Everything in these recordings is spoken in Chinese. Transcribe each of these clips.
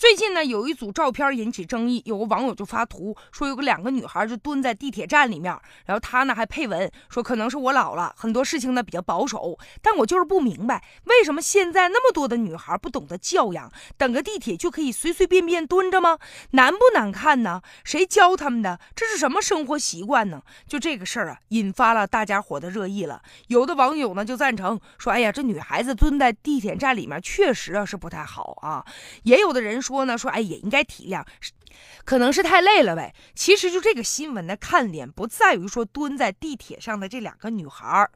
最近呢，有一组照片引起争议，有个网友就发图说，有个两个女孩就蹲在地铁站里面，然后他呢还配文说，可能是我老了，很多事情呢比较保守，但我就是不明白，为什么现在那么多的女孩不懂得教养，等个地铁就可以随随便便蹲着吗？难不难看呢？谁教他们的？这是什么生活习惯呢？就这个事儿啊，引发了大家伙的热议了。有的网友呢就赞成说，哎呀，这女孩子蹲在地铁站里面确实啊是不太好啊。也有的人说。说呢，说哎，也应该体谅，可能是太累了呗。其实就这个新闻的看点不在于说蹲在地铁上的这两个女孩儿。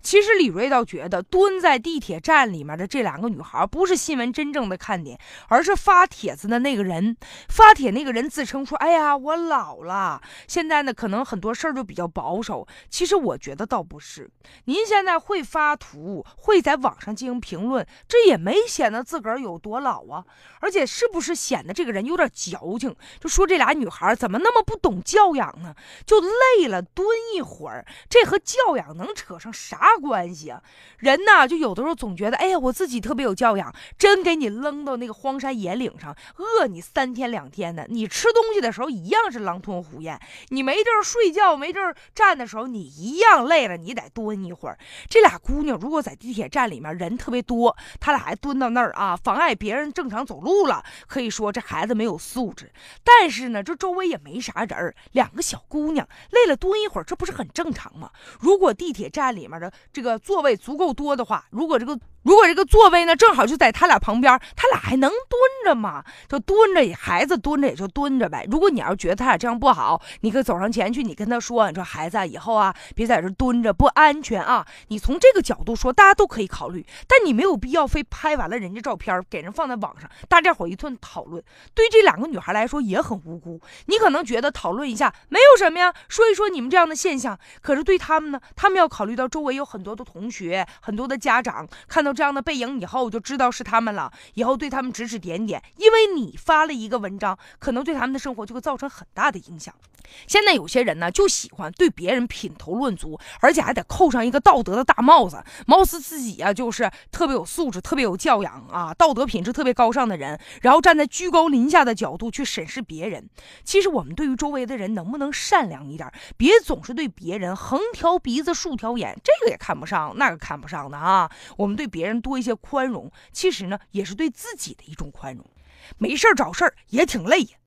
其实李瑞倒觉得蹲在地铁站里面的这两个女孩不是新闻真正的看点，而是发帖子的那个人。发帖那个人自称说：“哎呀，我老了，现在呢可能很多事儿就比较保守。”其实我觉得倒不是，您现在会发图，会在网上进行评论，这也没显得自个儿有多老啊。而且是不是显得这个人有点矫情？就说这俩女孩怎么那么不懂教养呢？就累了蹲一会儿，这和教养能扯上啥？关系啊？人呢，就有的时候总觉得，哎呀，我自己特别有教养，真给你扔到那个荒山野岭上，饿你三天两天的，你吃东西的时候一样是狼吞虎咽，你没地儿睡觉、没地儿站的时候，你一样累了，你得蹲一会儿。这俩姑娘如果在地铁站里面人特别多，她俩还蹲到那儿啊，妨碍别人正常走路了，可以说这孩子没有素质。但是呢，这周围也没啥人，两个小姑娘累了蹲一会儿，这不是很正常吗？如果地铁站里面这个座位足够多的话，如果这个。如果这个座位呢正好就在他俩旁边，他俩还能蹲着吗？就蹲着，孩子蹲着也就蹲着呗。如果你要是觉得他俩这样不好，你可以走上前去，你跟他说：“你说孩子以后啊，别在这蹲着，不安全啊。”你从这个角度说，大家都可以考虑，但你没有必要非拍完了人家照片给人放在网上，大家伙一顿讨论。对这两个女孩来说也很无辜。你可能觉得讨论一下没有什么呀，说一说你们这样的现象。可是对他们呢，他们要考虑到周围有很多的同学、很多的家长看到。这样的背影以后就知道是他们了，以后对他们指指点点，因为你发了一个文章，可能对他们的生活就会造成很大的影响。现在有些人呢，就喜欢对别人品头论足，而且还得扣上一个道德的大帽子，貌似自己啊就是特别有素质、特别有教养啊，道德品质特别高尚的人，然后站在居高临下的角度去审视别人。其实我们对于周围的人能不能善良一点，别总是对别人横挑鼻子竖挑眼，这个也看不上，那个看不上的啊。我们对别别人多一些宽容，其实呢也是对自己的一种宽容。没事儿找事儿也挺累。